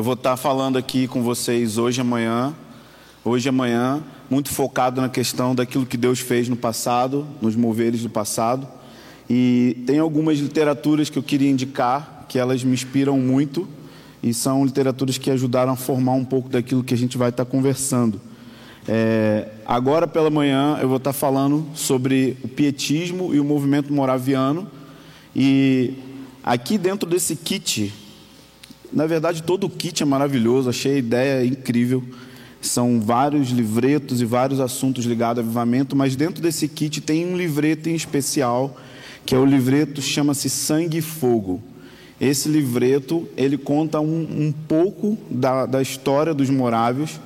Eu vou estar falando aqui com vocês hoje amanhã, hoje amanhã, muito focado na questão daquilo que Deus fez no passado, nos moveres do passado. E tem algumas literaturas que eu queria indicar, que elas me inspiram muito e são literaturas que ajudaram a formar um pouco daquilo que a gente vai estar conversando. É, agora pela manhã eu vou estar falando sobre o pietismo e o movimento moraviano. E aqui dentro desse kit, na verdade todo o kit é maravilhoso, achei a ideia incrível. São vários livretos e vários assuntos ligados a avivamento, mas dentro desse kit tem um livreto em especial, que é o livreto chama-se Sangue e Fogo. Esse livreto ele conta um, um pouco da, da, história dos morávios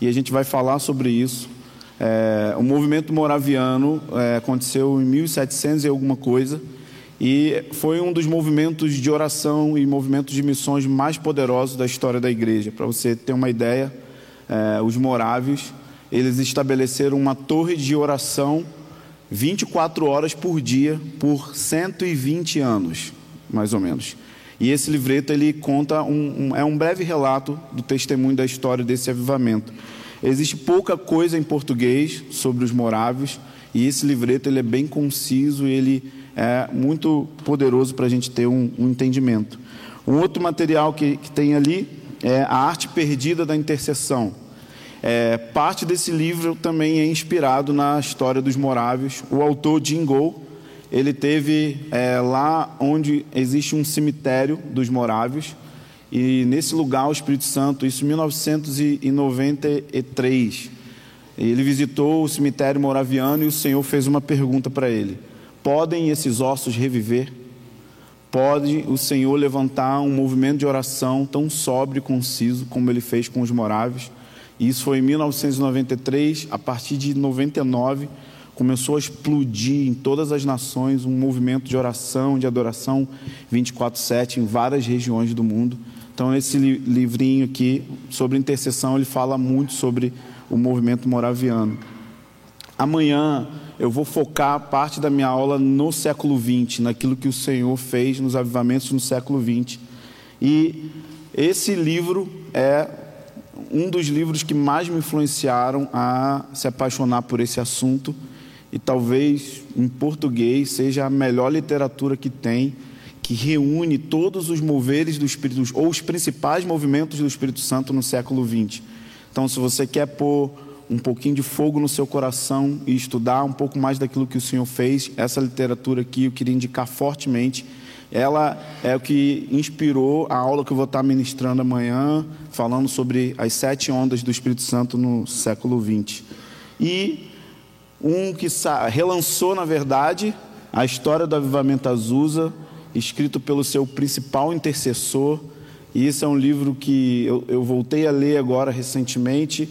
e a gente vai falar sobre isso. É, o movimento moraviano é, aconteceu em 1700 e alguma coisa e foi um dos movimentos de oração e movimentos de missões mais poderosos da história da igreja. Para você ter uma ideia, é, os morávios eles estabeleceram uma torre de oração 24 horas por dia por 120 anos, mais ou menos. E esse livreto ele conta um, um, é um breve relato do testemunho da história desse avivamento. Existe pouca coisa em português sobre os morávios e esse livreto ele é bem conciso ele é muito poderoso para a gente ter um, um, entendimento. Um outro material que, que tem ali é a arte perdida da intercessão. É, parte desse livro também é inspirado na história dos morávios. O autor Jim ele teve é, lá onde existe um cemitério dos morávios, e nesse lugar o Espírito Santo, isso em 1993, ele visitou o cemitério moraviano e o Senhor fez uma pergunta para ele: Podem esses ossos reviver? Pode o Senhor levantar um movimento de oração tão sóbrio e conciso como ele fez com os morávios? E isso foi em 1993, a partir de 99 começou a explodir em todas as nações um movimento de oração, de adoração 24/7 em várias regiões do mundo. Então esse livrinho aqui sobre intercessão, ele fala muito sobre o movimento moraviano. Amanhã eu vou focar parte da minha aula no século XX, naquilo que o Senhor fez nos avivamentos no século XX. E esse livro é um dos livros que mais me influenciaram a se apaixonar por esse assunto e talvez em português seja a melhor literatura que tem, que reúne todos os moveres do Espírito, ou os principais movimentos do Espírito Santo no século XX. Então, se você quer pôr um pouquinho de fogo no seu coração e estudar um pouco mais daquilo que o Senhor fez, essa literatura aqui eu queria indicar fortemente. Ela é o que inspirou a aula que eu vou estar ministrando amanhã, falando sobre as sete ondas do Espírito Santo no século XX. E um que relançou, na verdade, a história do avivamento Azusa, escrito pelo seu principal intercessor. E isso é um livro que eu, eu voltei a ler agora recentemente,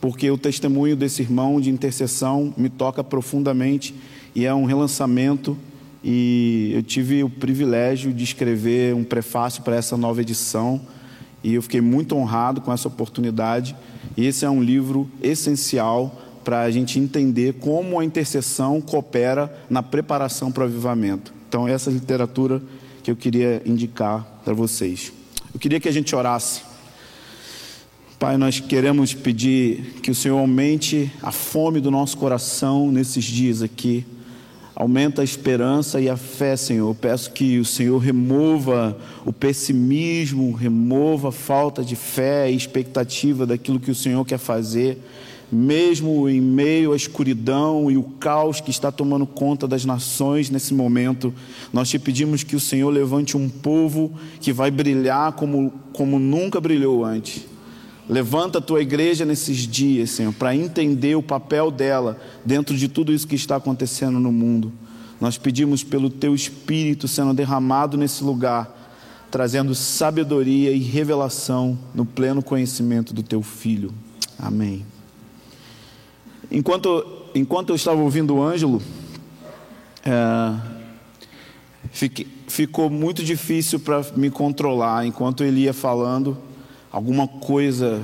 porque o testemunho desse irmão de intercessão me toca profundamente e é um relançamento. E eu tive o privilégio de escrever um prefácio para essa nova edição e eu fiquei muito honrado com essa oportunidade. E esse é um livro essencial para a gente entender como a intercessão coopera na preparação para o avivamento. Então, essa literatura que eu queria indicar para vocês. Eu queria que a gente orasse. Pai, nós queremos pedir que o Senhor aumente a fome do nosso coração nesses dias aqui. Aumenta a esperança e a fé, Senhor. Eu peço que o Senhor remova o pessimismo, remova a falta de fé e expectativa daquilo que o Senhor quer fazer mesmo em meio à escuridão e o caos que está tomando conta das nações nesse momento, nós te pedimos que o Senhor levante um povo que vai brilhar como, como nunca brilhou antes. Levanta a tua igreja nesses dias, Senhor, para entender o papel dela dentro de tudo isso que está acontecendo no mundo. Nós pedimos pelo teu espírito sendo derramado nesse lugar, trazendo sabedoria e revelação no pleno conhecimento do teu filho. Amém. Enquanto, enquanto eu estava ouvindo o Ângelo, é, fiquei, ficou muito difícil para me controlar. Enquanto ele ia falando, alguma coisa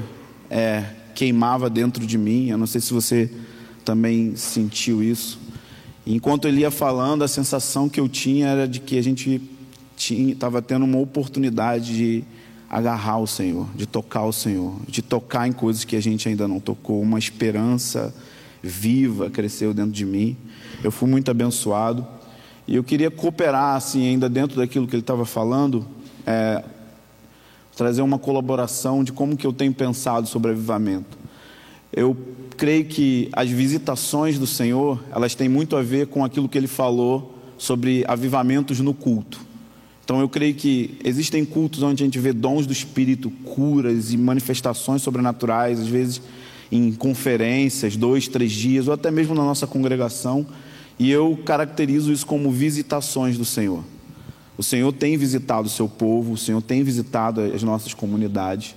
é, queimava dentro de mim. Eu não sei se você também sentiu isso. Enquanto ele ia falando, a sensação que eu tinha era de que a gente estava tendo uma oportunidade de agarrar o Senhor, de tocar o Senhor, de tocar em coisas que a gente ainda não tocou. Uma esperança viva cresceu dentro de mim. Eu fui muito abençoado. E eu queria cooperar, assim, ainda dentro daquilo que ele estava falando, é, trazer uma colaboração de como que eu tenho pensado sobre avivamento. Eu creio que as visitações do Senhor, elas têm muito a ver com aquilo que ele falou sobre avivamentos no culto. Então eu creio que existem cultos onde a gente vê dons do Espírito, curas e manifestações sobrenaturais, às vezes em conferências, dois, três dias, ou até mesmo na nossa congregação, e eu caracterizo isso como visitações do Senhor. O Senhor tem visitado o seu povo, o Senhor tem visitado as nossas comunidades,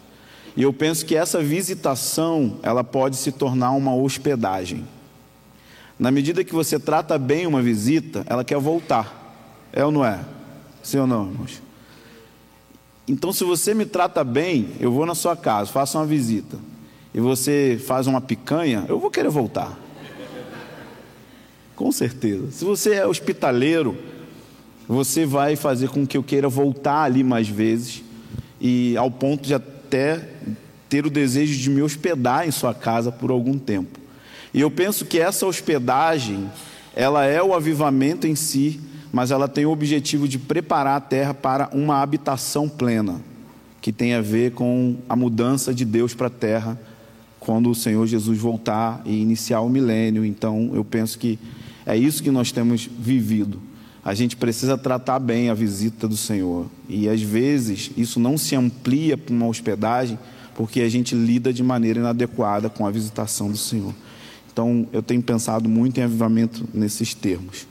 e eu penso que essa visitação, ela pode se tornar uma hospedagem. Na medida que você trata bem uma visita, ela quer voltar. É ou não é? Sim ou não, irmãos? Então, se você me trata bem, eu vou na sua casa, faço uma visita, e você faz uma picanha, eu vou querer voltar. Com certeza. Se você é hospitaleiro, você vai fazer com que eu queira voltar ali mais vezes, e ao ponto de até ter o desejo de me hospedar em sua casa por algum tempo. E eu penso que essa hospedagem, ela é o avivamento em si, mas ela tem o objetivo de preparar a terra para uma habitação plena, que tem a ver com a mudança de Deus para a terra quando o Senhor Jesus voltar e iniciar o milênio. Então, eu penso que é isso que nós temos vivido. A gente precisa tratar bem a visita do Senhor. E às vezes isso não se amplia para uma hospedagem, porque a gente lida de maneira inadequada com a visitação do Senhor. Então, eu tenho pensado muito em avivamento nesses termos.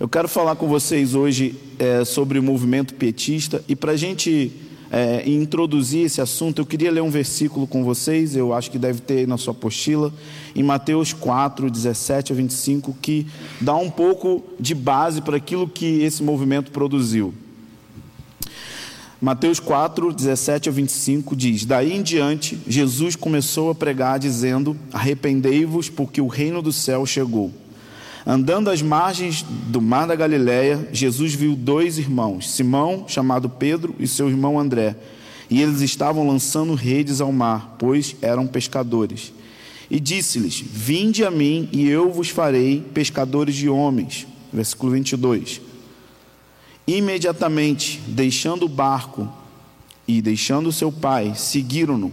Eu quero falar com vocês hoje é, sobre o movimento pietista e para a gente é, introduzir esse assunto, eu queria ler um versículo com vocês, eu acho que deve ter aí na sua apostila, em Mateus 4, 17 a 25, que dá um pouco de base para aquilo que esse movimento produziu. Mateus 4, 17 a 25 diz: Daí em diante, Jesus começou a pregar, dizendo: Arrependei-vos, porque o reino do céu chegou. Andando às margens do mar da Galiléia, Jesus viu dois irmãos, Simão, chamado Pedro, e seu irmão André. E eles estavam lançando redes ao mar, pois eram pescadores. E disse-lhes: Vinde a mim, e eu vos farei pescadores de homens. Versículo 22. Imediatamente, deixando o barco e deixando seu pai, seguiram-no.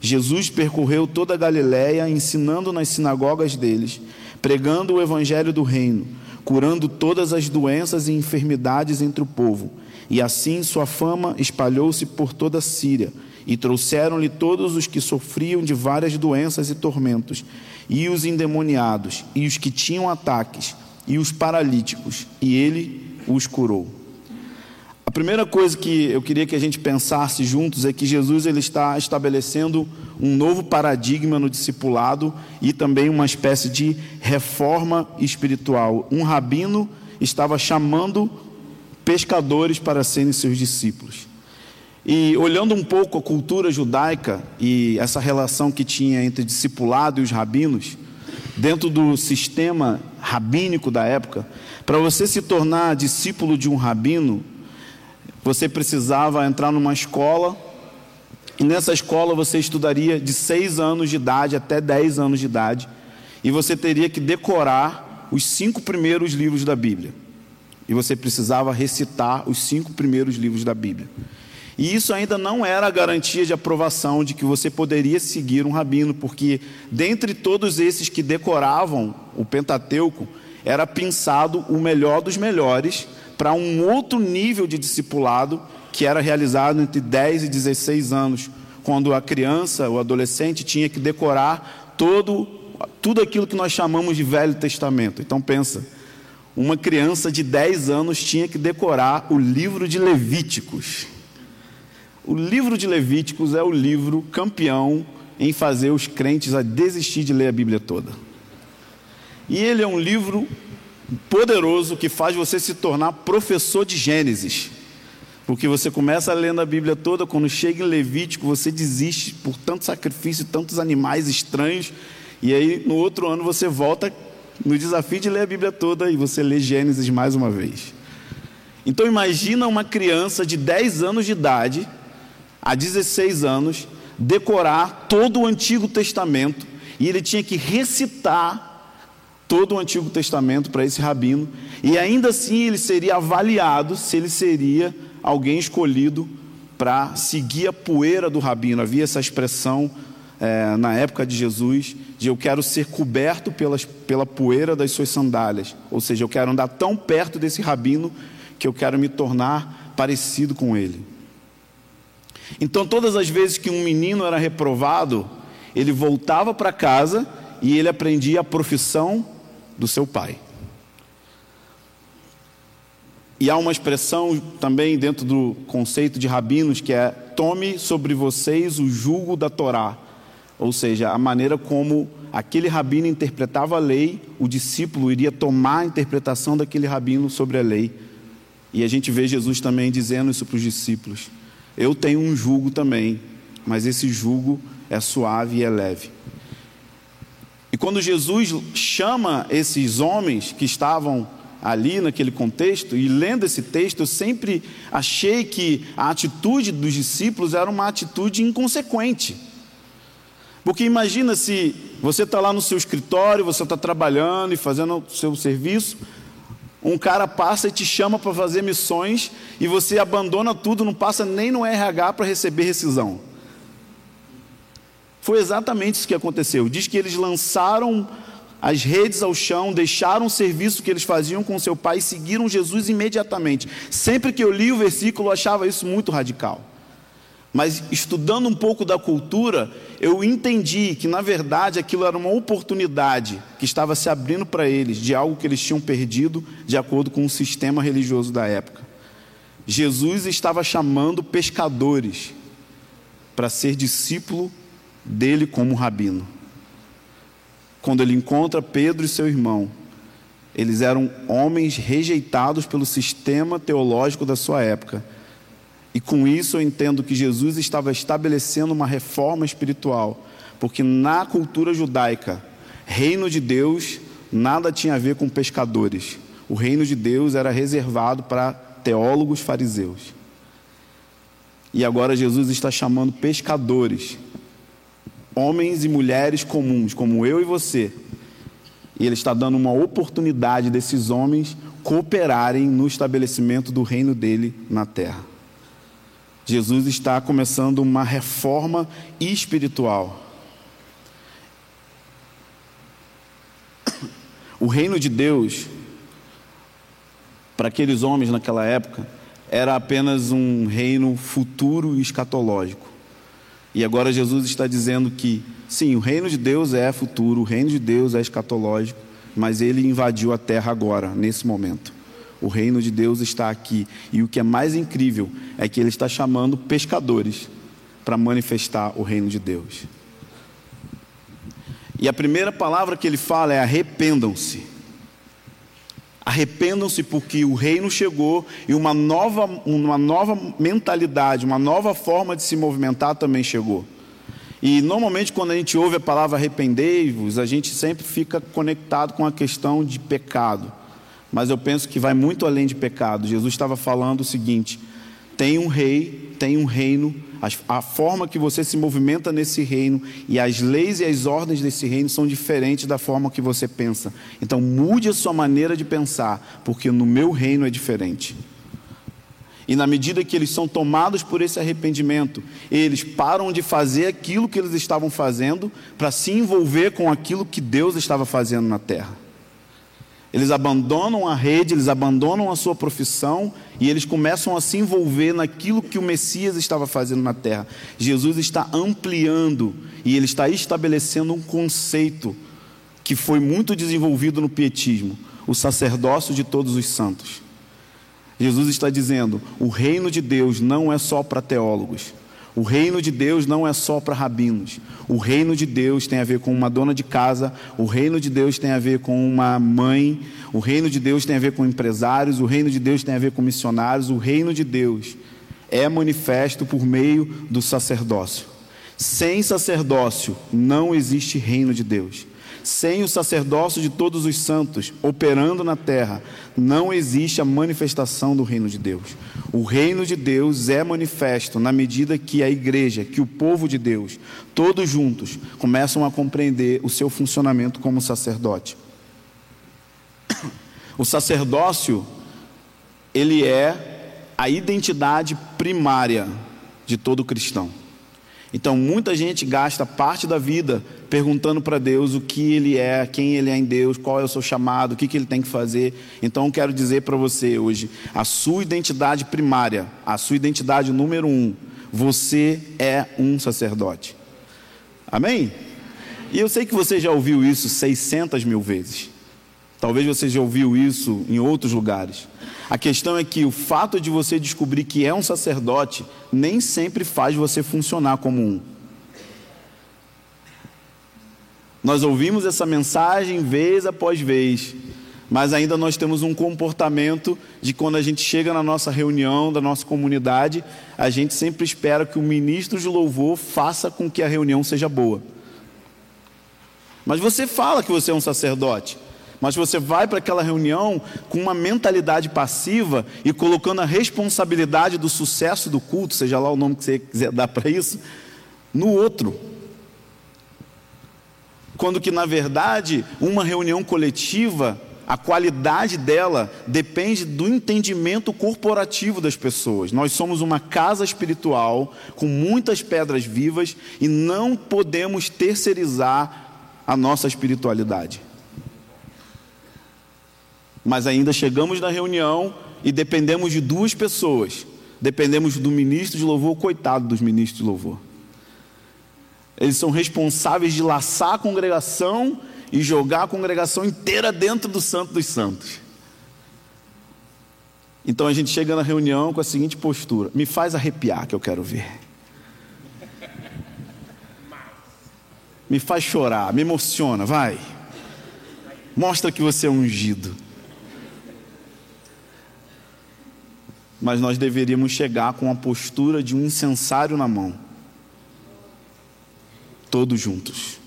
Jesus percorreu toda a Galiléia, ensinando nas sinagogas deles pregando o evangelho do reino, curando todas as doenças e enfermidades entre o povo. E assim sua fama espalhou-se por toda a Síria, e trouxeram-lhe todos os que sofriam de várias doenças e tormentos, e os endemoniados, e os que tinham ataques, e os paralíticos, e ele os curou. A primeira coisa que eu queria que a gente pensasse juntos é que Jesus ele está estabelecendo um novo paradigma no discipulado e também uma espécie de reforma espiritual. Um rabino estava chamando pescadores para serem seus discípulos. E olhando um pouco a cultura judaica e essa relação que tinha entre discipulado e os rabinos, dentro do sistema rabínico da época, para você se tornar discípulo de um rabino, você precisava entrar numa escola, e nessa escola você estudaria de 6 anos de idade até 10 anos de idade, e você teria que decorar os cinco primeiros livros da Bíblia. E você precisava recitar os cinco primeiros livros da Bíblia. E isso ainda não era a garantia de aprovação de que você poderia seguir um rabino, porque dentre todos esses que decoravam o Pentateuco, era pensado o melhor dos melhores para um outro nível de discipulado que era realizado entre 10 e 16 anos, quando a criança, o adolescente tinha que decorar todo tudo aquilo que nós chamamos de Velho Testamento. Então pensa, uma criança de 10 anos tinha que decorar o livro de Levíticos. O livro de Levíticos é o livro campeão em fazer os crentes a desistir de ler a Bíblia toda. E ele é um livro poderoso que faz você se tornar professor de Gênesis. Porque você começa lendo a Bíblia toda, quando chega em Levítico, você desiste por tanto sacrifício, tantos animais estranhos, e aí no outro ano você volta no desafio de ler a Bíblia toda e você lê Gênesis mais uma vez. Então imagina uma criança de 10 anos de idade há 16 anos, decorar todo o Antigo Testamento e ele tinha que recitar todo o Antigo Testamento para esse rabino, e ainda assim ele seria avaliado se ele seria alguém escolhido para seguir a poeira do rabino. Havia essa expressão é, na época de Jesus de eu quero ser coberto pelas, pela poeira das suas sandálias, ou seja, eu quero andar tão perto desse rabino que eu quero me tornar parecido com ele. Então, todas as vezes que um menino era reprovado, ele voltava para casa e ele aprendia a profissão do seu pai. E há uma expressão também dentro do conceito de rabinos que é: tome sobre vocês o jugo da Torá. Ou seja, a maneira como aquele rabino interpretava a lei, o discípulo iria tomar a interpretação daquele rabino sobre a lei. E a gente vê Jesus também dizendo isso para os discípulos. Eu tenho um jugo também, mas esse jugo é suave e é leve. Quando Jesus chama esses homens que estavam ali naquele contexto, e lendo esse texto, eu sempre achei que a atitude dos discípulos era uma atitude inconsequente. Porque imagina se você está lá no seu escritório, você está trabalhando e fazendo o seu serviço, um cara passa e te chama para fazer missões e você abandona tudo, não passa nem no RH para receber rescisão. Foi exatamente isso que aconteceu. Diz que eles lançaram as redes ao chão, deixaram o serviço que eles faziam com seu pai e seguiram Jesus imediatamente. Sempre que eu li o versículo, eu achava isso muito radical. Mas estudando um pouco da cultura, eu entendi que na verdade aquilo era uma oportunidade que estava se abrindo para eles de algo que eles tinham perdido de acordo com o sistema religioso da época. Jesus estava chamando pescadores para ser discípulo dele como rabino. Quando ele encontra Pedro e seu irmão, eles eram homens rejeitados pelo sistema teológico da sua época e com isso eu entendo que Jesus estava estabelecendo uma reforma espiritual, porque na cultura judaica, reino de Deus nada tinha a ver com pescadores. O reino de Deus era reservado para teólogos fariseus. E agora Jesus está chamando pescadores, homens e mulheres comuns, como eu e você. E ele está dando uma oportunidade desses homens cooperarem no estabelecimento do reino dele na terra. Jesus está começando uma reforma espiritual. O reino de Deus, para aqueles homens naquela época, era apenas um reino futuro escatológico. E agora Jesus está dizendo que, sim, o reino de Deus é futuro, o reino de Deus é escatológico, mas ele invadiu a terra agora, nesse momento. O reino de Deus está aqui. E o que é mais incrível é que ele está chamando pescadores para manifestar o reino de Deus. E a primeira palavra que ele fala é arrependam-se. Arrependam-se porque o reino chegou e uma nova, uma nova mentalidade, uma nova forma de se movimentar também chegou. E normalmente quando a gente ouve a palavra arrependei-vos, a gente sempre fica conectado com a questão de pecado mas eu penso que vai muito além de pecado. Jesus estava falando o seguinte: tem um rei, tem um reino, a, forma que você se movimenta nesse reino e as leis e as ordens desse reino são diferentes da forma que você pensa. Então mude a sua maneira de pensar, porque no meu reino é diferente. E na medida que eles são tomados por esse arrependimento, eles param de fazer aquilo que eles estavam fazendo para se envolver com aquilo que Deus estava fazendo na terra. Eles abandonam a rede, eles abandonam a sua profissão e eles começam a se envolver naquilo que o Messias estava fazendo na terra. Jesus está ampliando e ele está estabelecendo um conceito que foi muito desenvolvido no pietismo, o sacerdócio de todos os santos. Jesus está dizendo: o reino de Deus não é só para teólogos, o reino de Deus não é só para rabinos. O reino de Deus tem a ver com uma dona de casa, o reino de Deus tem a ver com uma mãe, o reino de Deus tem a ver com empresários, o reino de Deus tem a ver com missionários. O reino de Deus é manifesto por meio do sacerdócio. Sem sacerdócio não existe reino de Deus. Sem o sacerdócio de todos os santos operando na terra, não existe a manifestação do reino de Deus. O reino de Deus é manifesto na medida que a igreja, que o povo de Deus, todos juntos, começam a compreender o seu funcionamento como sacerdote. O sacerdócio, ele é a identidade primária de todo cristão. Então, muita gente gasta parte da vida perguntando para Deus o que Ele é, quem Ele é em Deus, qual é o seu chamado, o que, que Ele tem que fazer. Então, eu quero dizer para você hoje: a sua identidade primária, a sua identidade número um, você é um sacerdote. Amém? E eu sei que você já ouviu isso 600 mil vezes. Talvez você já ouviu isso em outros lugares. A questão é que o fato de você descobrir que é um sacerdote nem sempre faz você funcionar como um. Nós ouvimos essa mensagem vez após vez, mas ainda nós temos um comportamento de quando a gente chega na nossa reunião da nossa comunidade, a gente sempre espera que o ministro de louvor faça com que a reunião seja boa. Mas você fala que você é um sacerdote. Mas você vai para aquela reunião com uma mentalidade passiva e colocando a responsabilidade do sucesso do culto, seja lá o nome que você quiser dar para isso, no outro. Quando que na verdade, uma reunião coletiva, a qualidade dela depende do entendimento corporativo das pessoas. Nós somos uma casa espiritual com muitas pedras vivas e não podemos terceirizar a nossa espiritualidade mas ainda chegamos na reunião e dependemos de duas pessoas. Dependemos do ministro de louvor, coitado dos ministros de louvor. Eles são responsáveis de laçar a congregação e jogar a congregação inteira dentro do Santo dos Santos. Então a gente chega na reunião com a seguinte postura: me faz arrepiar que eu quero ver. Me faz chorar, me emociona, vai. Mostra que você é ungido. mas nós deveríamos chegar com a postura de um incensário na mão, todos juntos,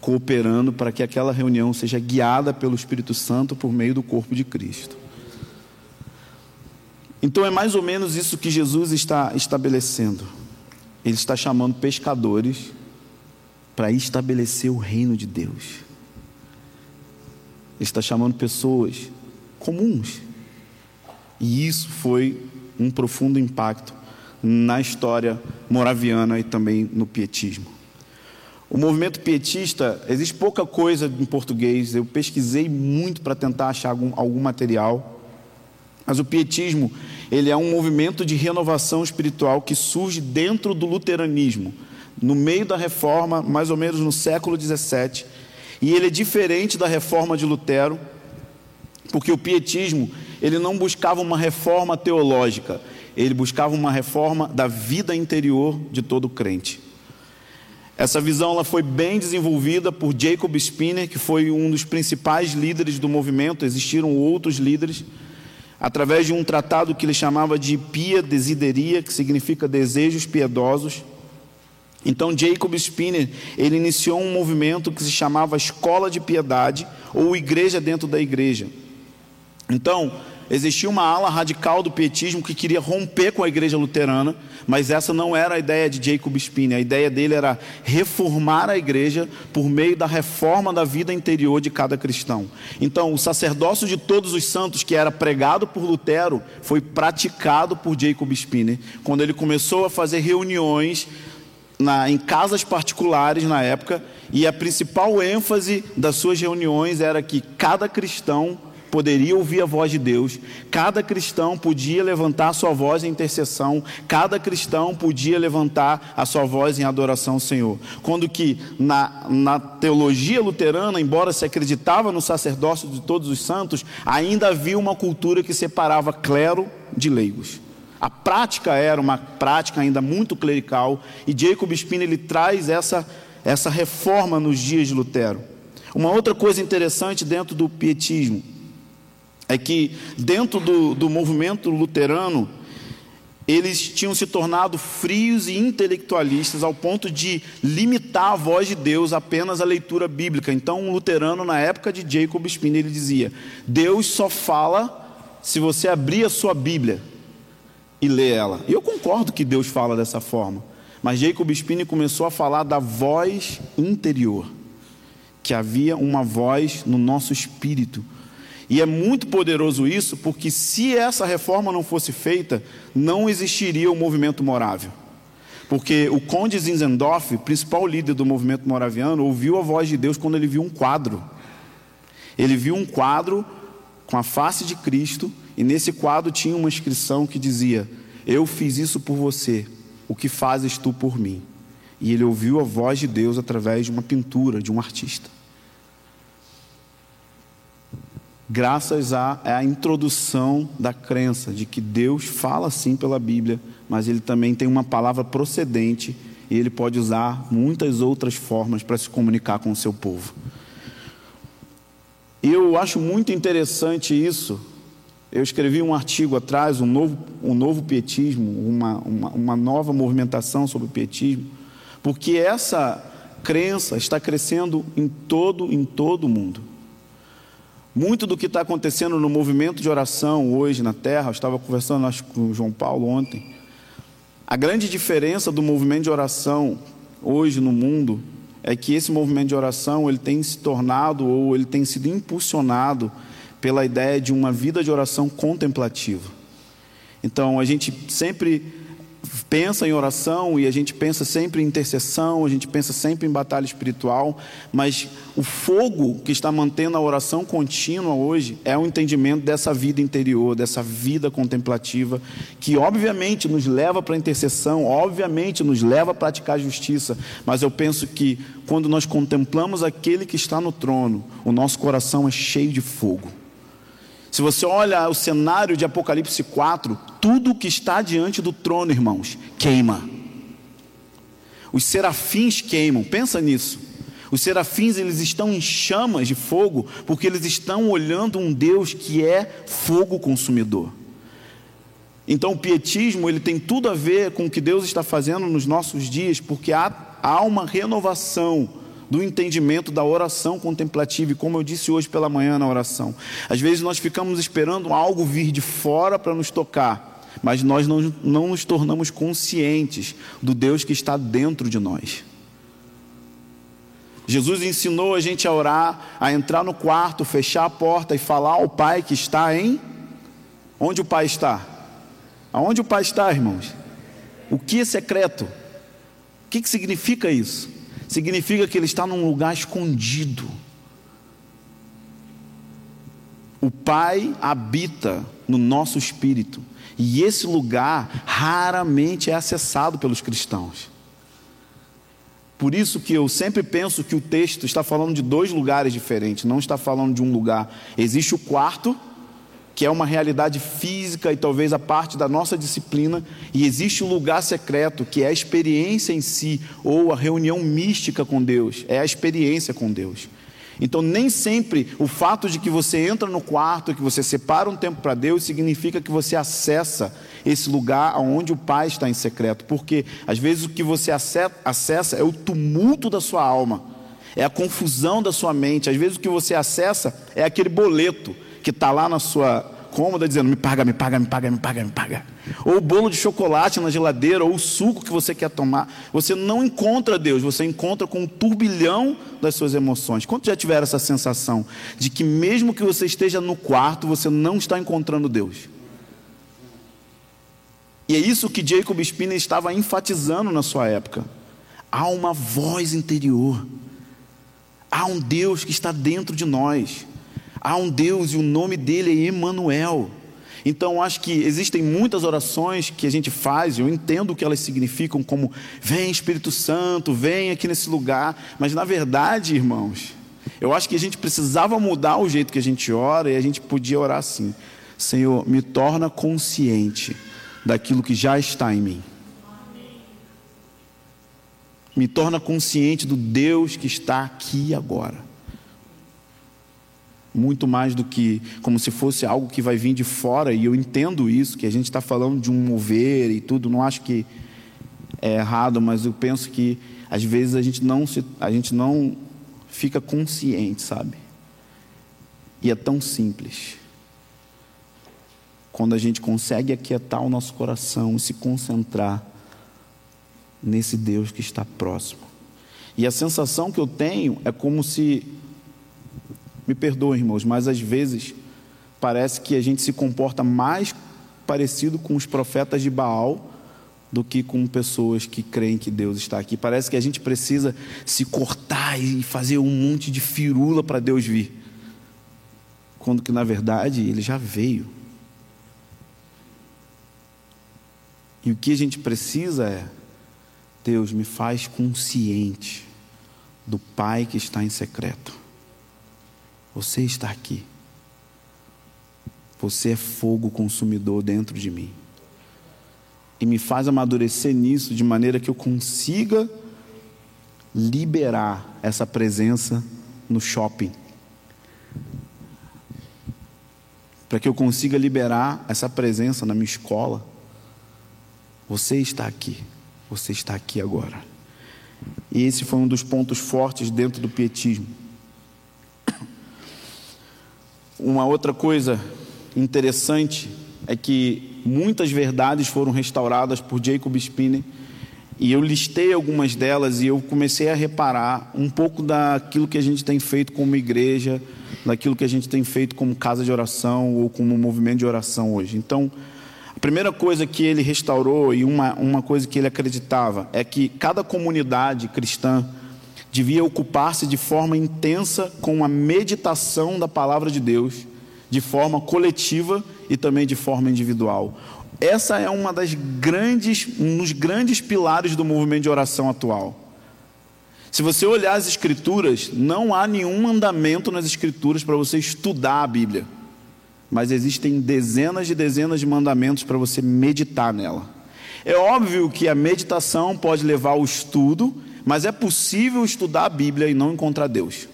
cooperando para que aquela reunião seja guiada pelo Espírito Santo por meio do corpo de Cristo. Então é mais ou menos isso que Jesus está estabelecendo. Ele está chamando pescadores para estabelecer o reino de Deus. Ele está chamando pessoas comuns e isso foi um profundo impacto na história moraviana e também no pietismo. O movimento pietista, existe pouca coisa em português, eu pesquisei muito para tentar achar algum, algum material, mas o pietismo, ele é um movimento de renovação espiritual que surge dentro do luteranismo, no meio da reforma, mais ou menos no século XVII, e ele é diferente da reforma de Lutero, porque o pietismo ele não buscava uma reforma teológica, ele buscava uma reforma da vida interior de todo crente. Essa visão ela foi bem desenvolvida por Jacob Spinner, que foi um dos principais líderes do movimento, existiram outros líderes, através de um tratado que ele chamava de Pia Desideria, que significa desejos piedosos. Então Jacob Spinner, ele iniciou um movimento que se chamava Escola de Piedade ou Igreja dentro da igreja. Então, Existia uma ala radical do pietismo que queria romper com a igreja luterana, mas essa não era a ideia de Jacob Spinner. A ideia dele era reformar a igreja por meio da reforma da vida interior de cada cristão. Então, o sacerdócio de todos os santos, que era pregado por Lutero, foi praticado por Jacob Spinner, quando ele começou a fazer reuniões na, em casas particulares na época, e a principal ênfase das suas reuniões era que cada cristão poderia ouvir a voz de Deus, cada cristão podia levantar sua voz em intercessão, cada cristão podia levantar a sua voz em adoração ao Senhor. Quando que na, na teologia luterana, embora se acreditava no sacerdócio de todos os santos, ainda havia uma cultura que separava clero de leigos. A prática era uma prática ainda muito clerical e Jacob Spina ele traz essa, essa reforma nos dias de Lutero. Uma outra coisa interessante dentro do pietismo é que dentro do, do movimento luterano eles tinham se tornado frios e intelectualistas ao ponto de limitar a voz de Deus apenas à leitura bíblica. Então, um luterano, na época de Jacob Spina, ele dizia: Deus só fala se você abrir a sua Bíblia e ler ela. E eu concordo que Deus fala dessa forma. Mas Jacob Spina começou a falar da voz interior, que havia uma voz no nosso espírito e é muito poderoso isso, porque se essa reforma não fosse feita, não existiria o movimento morável. Porque o Conde Zinzendorf, principal líder do movimento moraviano, ouviu a voz de Deus quando ele viu um quadro. Ele viu um quadro com a face de Cristo, e nesse quadro tinha uma inscrição que dizia: Eu fiz isso por você, o que fazes tu por mim? E ele ouviu a voz de Deus através de uma pintura de um artista graças à, à introdução da crença de que Deus fala sim pela Bíblia, mas ele também tem uma palavra procedente e ele pode usar muitas outras formas para se comunicar com o seu povo. Eu acho muito interessante isso. Eu escrevi um artigo atrás, um novo, um novo pietismo, uma, uma, uma nova movimentação sobre o pietismo, porque essa crença está crescendo em todo, em todo o mundo. Muito do que está acontecendo no movimento de oração hoje na Terra, eu estava conversando acho, com o João Paulo ontem. A grande diferença do movimento de oração hoje no mundo é que esse movimento de oração ele tem se tornado ou ele tem sido impulsionado pela ideia de uma vida de oração contemplativa. Então a gente sempre pensa em oração e a gente pensa sempre em intercessão, a gente pensa sempre em batalha espiritual, mas o fogo que está mantendo a oração contínua hoje é o entendimento dessa vida interior, dessa vida contemplativa, que obviamente nos leva para a intercessão, obviamente nos leva a praticar a justiça, mas eu penso que quando nós contemplamos aquele que está no trono, o nosso coração é cheio de fogo. Se você olha o cenário de Apocalipse 4, tudo que está diante do trono, irmãos, queima. Os serafins queimam, pensa nisso. Os serafins eles estão em chamas de fogo porque eles estão olhando um Deus que é fogo consumidor. Então o pietismo ele tem tudo a ver com o que Deus está fazendo nos nossos dias, porque há, há uma renovação do entendimento da oração contemplativa, e como eu disse hoje pela manhã na oração. Às vezes nós ficamos esperando algo vir de fora para nos tocar, mas nós não, não nos tornamos conscientes do Deus que está dentro de nós. Jesus ensinou a gente a orar, a entrar no quarto, fechar a porta e falar ao Pai que está em. Onde o Pai está? Aonde o Pai está, irmãos? O que é secreto? O que, que significa isso? Significa que ele está num lugar escondido. O Pai habita no nosso espírito, e esse lugar raramente é acessado pelos cristãos. Por isso que eu sempre penso que o texto está falando de dois lugares diferentes, não está falando de um lugar. Existe o quarto, que é uma realidade física e talvez a parte da nossa disciplina, e existe o lugar secreto, que é a experiência em si, ou a reunião mística com Deus, é a experiência com Deus. Então, nem sempre o fato de que você entra no quarto, que você separa um tempo para Deus, significa que você acessa esse lugar onde o Pai está em secreto, porque às vezes o que você acessa é o tumulto da sua alma, é a confusão da sua mente, às vezes o que você acessa é aquele boleto que está lá na sua cômoda dizendo: me paga, me paga, me paga, me paga, me paga. Ou o bolo de chocolate na geladeira, ou o suco que você quer tomar. Você não encontra Deus, você encontra com um turbilhão das suas emoções. Quantos já tiveram essa sensação de que, mesmo que você esteja no quarto, você não está encontrando Deus? E é isso que Jacob Spinner estava enfatizando na sua época. Há uma voz interior. Há um Deus que está dentro de nós há um Deus e o nome dele é Emanuel. Então, acho que existem muitas orações que a gente faz, eu entendo o que elas significam, como vem Espírito Santo, vem aqui nesse lugar, mas na verdade, irmãos, eu acho que a gente precisava mudar o jeito que a gente ora e a gente podia orar assim: Senhor, me torna consciente daquilo que já está em mim. Me torna consciente do Deus que está aqui agora. Muito mais do que como se fosse algo que vai vir de fora, e eu entendo isso, que a gente está falando de um mover e tudo, não acho que é errado, mas eu penso que às vezes a gente não, se, a gente não fica consciente, sabe? E é tão simples. Quando a gente consegue aquietar o nosso coração e se concentrar nesse Deus que está próximo. E a sensação que eu tenho é como se me perdoem, irmãos, mas às vezes parece que a gente se comporta mais parecido com os profetas de Baal do que com pessoas que creem que Deus está aqui. Parece que a gente precisa se cortar e fazer um monte de firula para Deus vir. Quando que na verdade ele já veio. E o que a gente precisa é: Deus me faz consciente do Pai que está em secreto. Você está aqui. Você é fogo consumidor dentro de mim. E me faz amadurecer nisso de maneira que eu consiga liberar essa presença no shopping. Para que eu consiga liberar essa presença na minha escola. Você está aqui. Você está aqui agora. E esse foi um dos pontos fortes dentro do pietismo uma outra coisa interessante é que muitas verdades foram restauradas por Jacob Spinner e eu listei algumas delas e eu comecei a reparar um pouco daquilo que a gente tem feito como igreja, daquilo que a gente tem feito como casa de oração ou como movimento de oração hoje. Então, a primeira coisa que ele restaurou e uma, uma coisa que ele acreditava é que cada comunidade cristã devia ocupar-se de forma intensa com a meditação da palavra de Deus, de forma coletiva e também de forma individual. Essa é uma das grandes, um dos grandes pilares do movimento de oração atual. Se você olhar as escrituras, não há nenhum mandamento nas escrituras para você estudar a Bíblia. Mas existem dezenas e dezenas de mandamentos para você meditar nela. É óbvio que a meditação pode levar ao estudo mas é possível estudar a Bíblia e não encontrar Deus.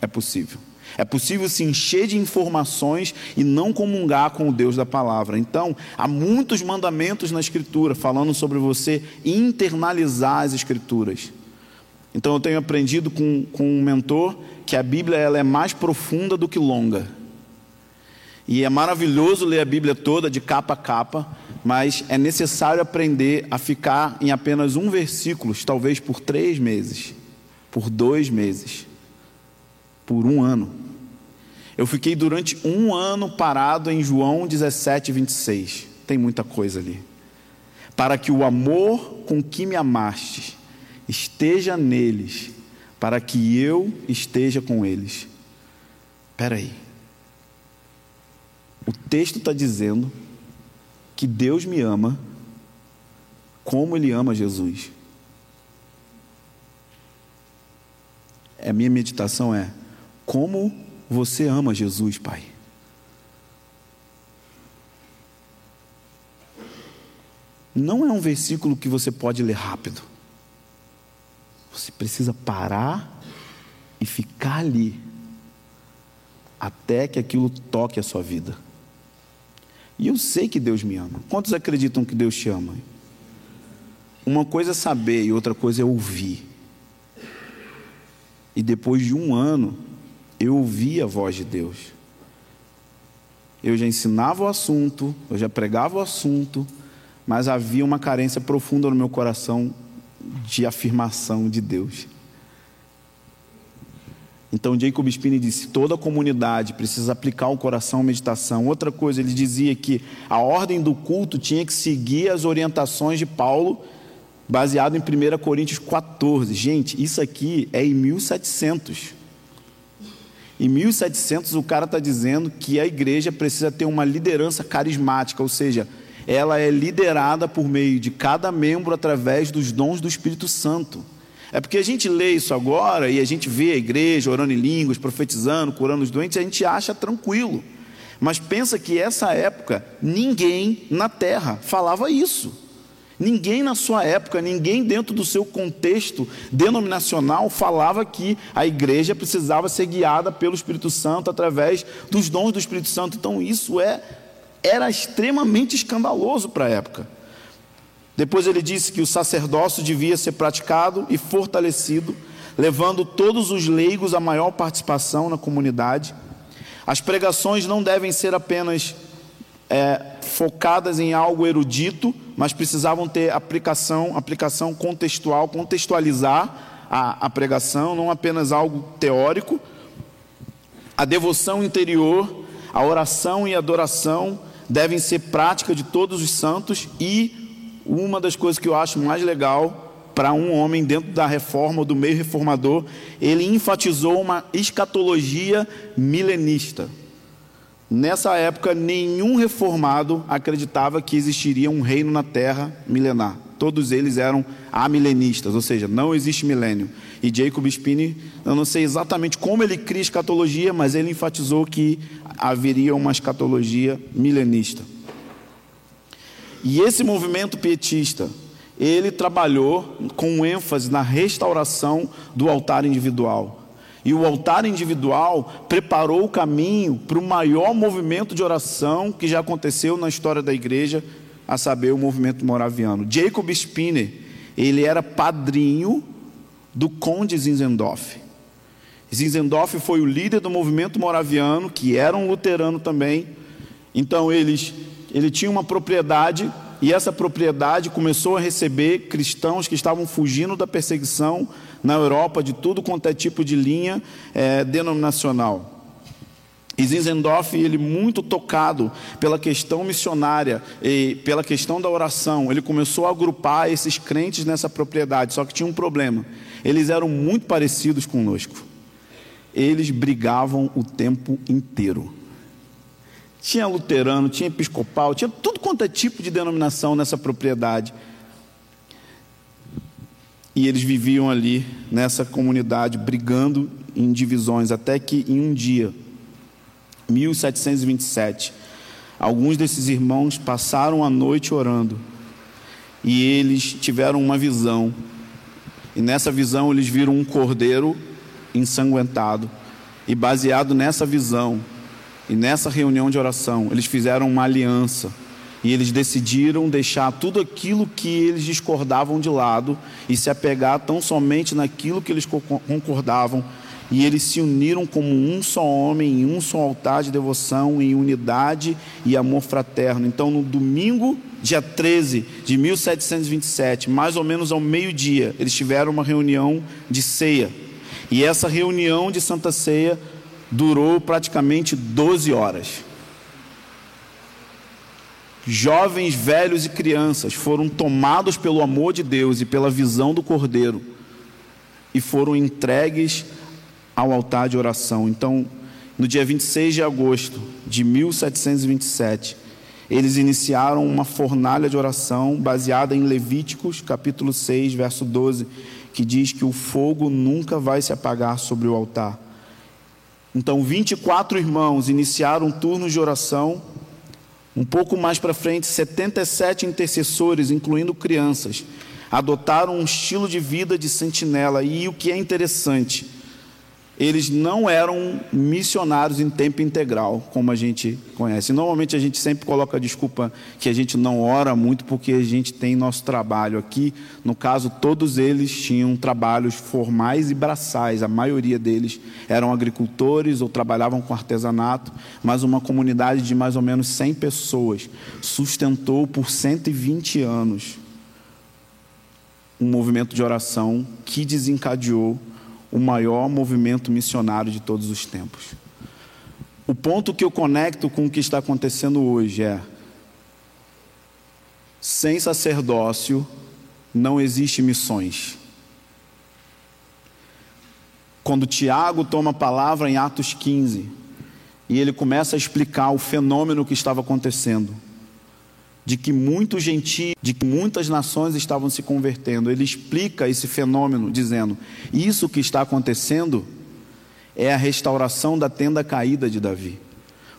É possível. É possível se encher de informações e não comungar com o Deus da palavra. Então, há muitos mandamentos na Escritura falando sobre você internalizar as Escrituras. Então, eu tenho aprendido com, com um mentor que a Bíblia ela é mais profunda do que longa. E é maravilhoso ler a Bíblia toda, de capa a capa, mas é necessário aprender a ficar em apenas um versículo, talvez por três meses, por dois meses, por um ano. Eu fiquei durante um ano parado em João 17, 26. Tem muita coisa ali. Para que o amor com que me amaste esteja neles, para que eu esteja com eles. Espera aí. O texto está dizendo que Deus me ama como Ele ama Jesus. A minha meditação é: como você ama Jesus, Pai? Não é um versículo que você pode ler rápido. Você precisa parar e ficar ali até que aquilo toque a sua vida. E eu sei que Deus me ama. Quantos acreditam que Deus te ama? Uma coisa é saber e outra coisa é ouvir. E depois de um ano, eu ouvi a voz de Deus. Eu já ensinava o assunto, eu já pregava o assunto, mas havia uma carência profunda no meu coração de afirmação de Deus. Então Jacob Spini disse: toda a comunidade precisa aplicar o coração à meditação. Outra coisa, ele dizia que a ordem do culto tinha que seguir as orientações de Paulo, baseado em 1 Coríntios 14. Gente, isso aqui é em 1700. Em 1700 o cara está dizendo que a igreja precisa ter uma liderança carismática, ou seja, ela é liderada por meio de cada membro através dos dons do Espírito Santo. É porque a gente lê isso agora e a gente vê a igreja orando em línguas, profetizando, curando os doentes, a gente acha tranquilo. Mas pensa que essa época ninguém na terra falava isso. Ninguém na sua época, ninguém dentro do seu contexto denominacional falava que a igreja precisava ser guiada pelo Espírito Santo através dos dons do Espírito Santo. Então isso é era extremamente escandaloso para a época. Depois ele disse que o sacerdócio devia ser praticado e fortalecido, levando todos os leigos a maior participação na comunidade. As pregações não devem ser apenas é, focadas em algo erudito, mas precisavam ter aplicação, aplicação contextual, contextualizar a, a pregação, não apenas algo teórico. A devoção interior, a oração e adoração devem ser prática de todos os santos e uma das coisas que eu acho mais legal para um homem dentro da reforma, do meio reformador, ele enfatizou uma escatologia milenista. Nessa época, nenhum reformado acreditava que existiria um reino na terra milenar. Todos eles eram amilenistas, ou seja, não existe milênio. E Jacob Spini, eu não sei exatamente como ele cria escatologia, mas ele enfatizou que haveria uma escatologia milenista. E esse movimento pietista, ele trabalhou com ênfase na restauração do altar individual. E o altar individual preparou o caminho para o maior movimento de oração que já aconteceu na história da igreja, a saber, o movimento moraviano. Jacob Spinner, ele era padrinho do conde Zinzendorf. Zinzendorf foi o líder do movimento moraviano, que era um luterano também. Então eles, ele tinha uma propriedade e essa propriedade começou a receber cristãos que estavam fugindo da perseguição na Europa de tudo quanto é tipo de linha é, denominacional. E Zinzendorf, ele muito tocado pela questão missionária e pela questão da oração, ele começou a agrupar esses crentes nessa propriedade, só que tinha um problema. Eles eram muito parecidos conosco. Eles brigavam o tempo inteiro. Tinha luterano, tinha episcopal, tinha tudo quanto é tipo de denominação nessa propriedade. E eles viviam ali nessa comunidade, brigando em divisões, até que em um dia, 1727, alguns desses irmãos passaram a noite orando. E eles tiveram uma visão. E nessa visão eles viram um cordeiro ensanguentado. E baseado nessa visão e nessa reunião de oração, eles fizeram uma aliança e eles decidiram deixar tudo aquilo que eles discordavam de lado e se apegar tão somente naquilo que eles concordavam. E eles se uniram como um só homem, em um só altar de devoção, em unidade e amor fraterno. Então, no domingo, dia 13 de 1727, mais ou menos ao meio-dia, eles tiveram uma reunião de ceia. E essa reunião de Santa Ceia durou praticamente 12 horas jovens, velhos e crianças foram tomados pelo amor de Deus e pela visão do Cordeiro e foram entregues ao altar de oração. Então, no dia 26 de agosto de 1727, eles iniciaram uma fornalha de oração baseada em Levíticos, capítulo 6, verso 12, que diz que o fogo nunca vai se apagar sobre o altar. Então, 24 irmãos iniciaram turnos de oração um pouco mais para frente, 77 intercessores, incluindo crianças, adotaram um estilo de vida de sentinela. E o que é interessante, eles não eram missionários em tempo integral, como a gente conhece. Normalmente a gente sempre coloca a desculpa que a gente não ora muito porque a gente tem nosso trabalho aqui. No caso, todos eles tinham trabalhos formais e braçais. A maioria deles eram agricultores ou trabalhavam com artesanato, mas uma comunidade de mais ou menos 100 pessoas sustentou por 120 anos um movimento de oração que desencadeou o maior movimento missionário de todos os tempos. O ponto que eu conecto com o que está acontecendo hoje é: sem sacerdócio não existe missões. Quando Tiago toma a palavra em Atos 15, e ele começa a explicar o fenômeno que estava acontecendo, de que muitos gentios, de que muitas nações estavam se convertendo. Ele explica esse fenômeno dizendo: isso que está acontecendo é a restauração da tenda caída de Davi.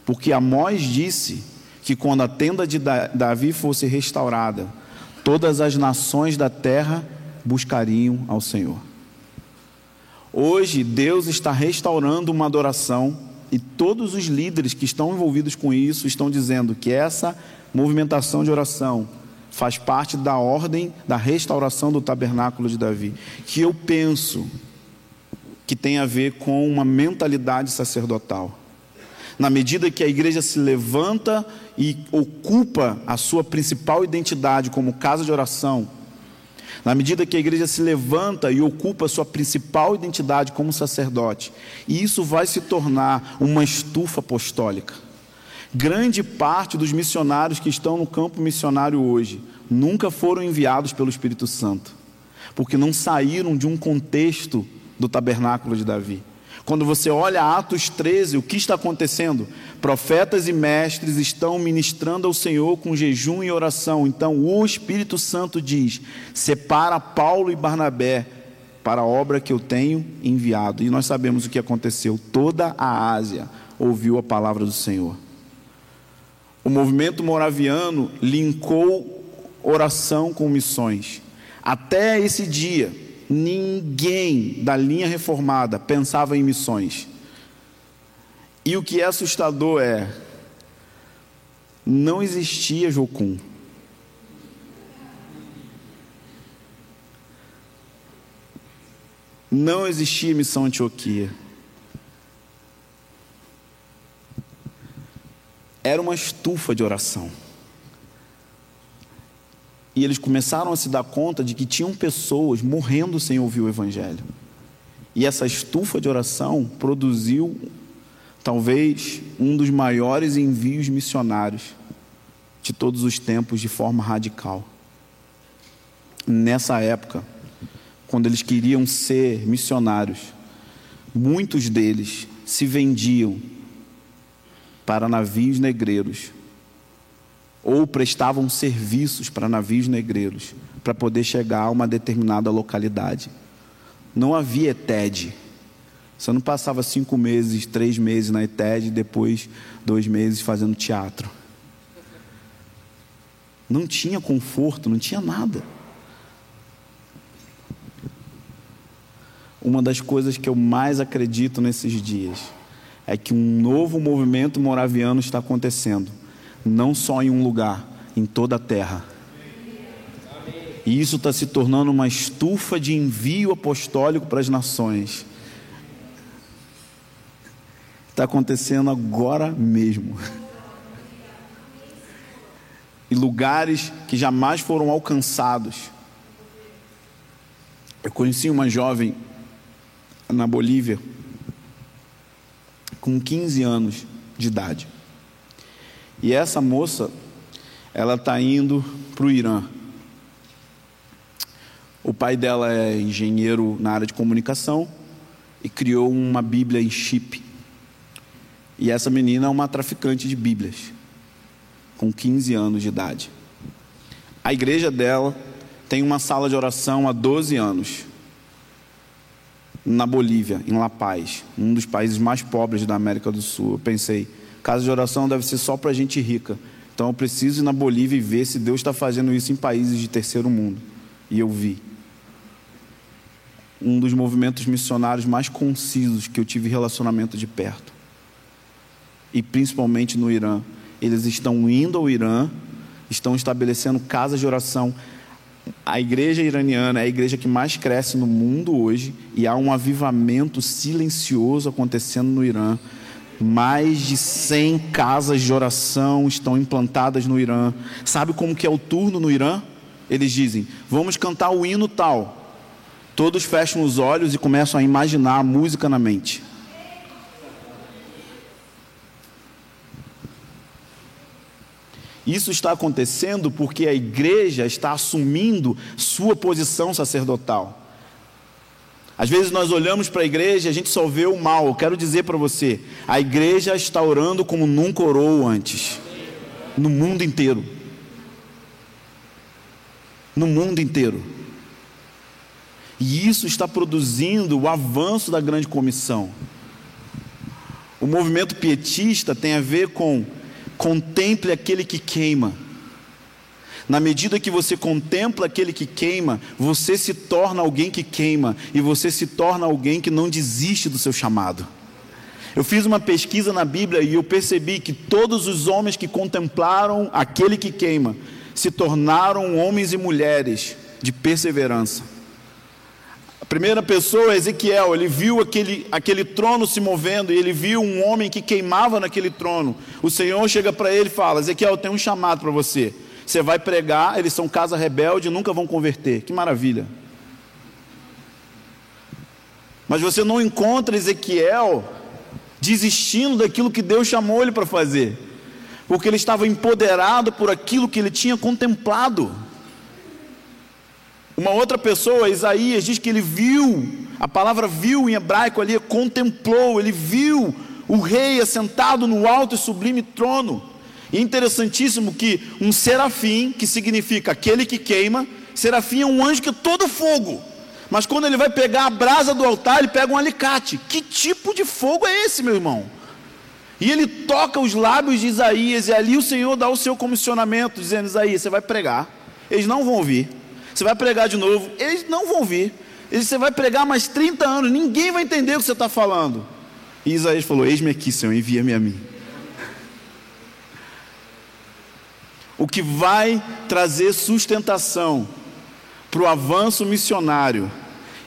Porque Amós disse que quando a tenda de Davi fosse restaurada, todas as nações da terra buscariam ao Senhor. Hoje, Deus está restaurando uma adoração e todos os líderes que estão envolvidos com isso estão dizendo que essa movimentação de oração faz parte da ordem da restauração do tabernáculo de Davi, que eu penso que tem a ver com uma mentalidade sacerdotal. Na medida que a igreja se levanta e ocupa a sua principal identidade como casa de oração, na medida que a igreja se levanta e ocupa a sua principal identidade como sacerdote, e isso vai se tornar uma estufa apostólica. Grande parte dos missionários que estão no campo missionário hoje nunca foram enviados pelo Espírito Santo, porque não saíram de um contexto do tabernáculo de Davi. Quando você olha Atos 13, o que está acontecendo? Profetas e mestres estão ministrando ao Senhor com jejum e oração. Então o Espírito Santo diz: separa Paulo e Barnabé para a obra que eu tenho enviado. E nós sabemos o que aconteceu. Toda a Ásia ouviu a palavra do Senhor. O movimento moraviano linkou oração com missões. Até esse dia, ninguém da linha reformada pensava em missões. E o que é assustador é, não existia Jocum. Não existia missão Antioquia. Era uma estufa de oração. E eles começaram a se dar conta de que tinham pessoas morrendo sem ouvir o Evangelho. E essa estufa de oração produziu, talvez, um dos maiores envios missionários de todos os tempos de forma radical. Nessa época, quando eles queriam ser missionários, muitos deles se vendiam para navios negreiros ou prestavam serviços para navios negreiros para poder chegar a uma determinada localidade. Não havia ETED. Você não passava cinco meses, três meses na ETED e depois dois meses fazendo teatro. Não tinha conforto, não tinha nada. Uma das coisas que eu mais acredito nesses dias é que um novo movimento moraviano está acontecendo não só em um lugar, em toda a terra. E isso está se tornando uma estufa de envio apostólico para as nações. Está acontecendo agora mesmo. E lugares que jamais foram alcançados. Eu conheci uma jovem na Bolívia, com 15 anos de idade. E essa moça, ela está indo para o Irã. O pai dela é engenheiro na área de comunicação e criou uma Bíblia em chip. E essa menina é uma traficante de Bíblias, com 15 anos de idade. A igreja dela tem uma sala de oração há 12 anos, na Bolívia, em La Paz, um dos países mais pobres da América do Sul. Eu pensei, Casa de oração deve ser só para gente rica. Então eu preciso ir na Bolívia e ver se Deus está fazendo isso em países de terceiro mundo. E eu vi. Um dos movimentos missionários mais concisos que eu tive relacionamento de perto. E principalmente no Irã. Eles estão indo ao Irã, estão estabelecendo casas de oração. A igreja iraniana é a igreja que mais cresce no mundo hoje e há um avivamento silencioso acontecendo no Irã mais de 100 casas de oração estão implantadas no Irã. Sabe como que é o turno no Irã? Eles dizem: "Vamos cantar o hino tal". Todos fecham os olhos e começam a imaginar a música na mente. Isso está acontecendo porque a igreja está assumindo sua posição sacerdotal. Às vezes nós olhamos para a igreja e a gente só vê o mal. Eu quero dizer para você: a igreja está orando como nunca orou antes, no mundo inteiro. No mundo inteiro. E isso está produzindo o avanço da grande comissão. O movimento pietista tem a ver com contemple aquele que queima. Na medida que você contempla aquele que queima, você se torna alguém que queima e você se torna alguém que não desiste do seu chamado. Eu fiz uma pesquisa na Bíblia e eu percebi que todos os homens que contemplaram aquele que queima se tornaram homens e mulheres de perseverança. A primeira pessoa Ezequiel, ele viu aquele, aquele trono se movendo e ele viu um homem que queimava naquele trono. O Senhor chega para ele e fala: Ezequiel, tem um chamado para você. Você vai pregar, eles são casa rebelde, nunca vão converter. Que maravilha. Mas você não encontra Ezequiel desistindo daquilo que Deus chamou ele para fazer, porque ele estava empoderado por aquilo que ele tinha contemplado. Uma outra pessoa, Isaías, diz que ele viu, a palavra viu em hebraico ali, contemplou, ele viu o rei assentado no alto e sublime trono. E interessantíssimo que um serafim, que significa aquele que queima, serafim é um anjo que é todo fogo. Mas quando ele vai pegar a brasa do altar, ele pega um alicate. Que tipo de fogo é esse, meu irmão? E ele toca os lábios de Isaías, e ali o Senhor dá o seu comissionamento, dizendo: Isaías, você vai pregar, eles não vão ouvir. Você vai pregar de novo, eles não vão ouvir. Você vai pregar mais 30 anos, ninguém vai entender o que você está falando. E Isaías falou: Eis-me aqui, Senhor, envia-me a mim. O que vai trazer sustentação para o avanço missionário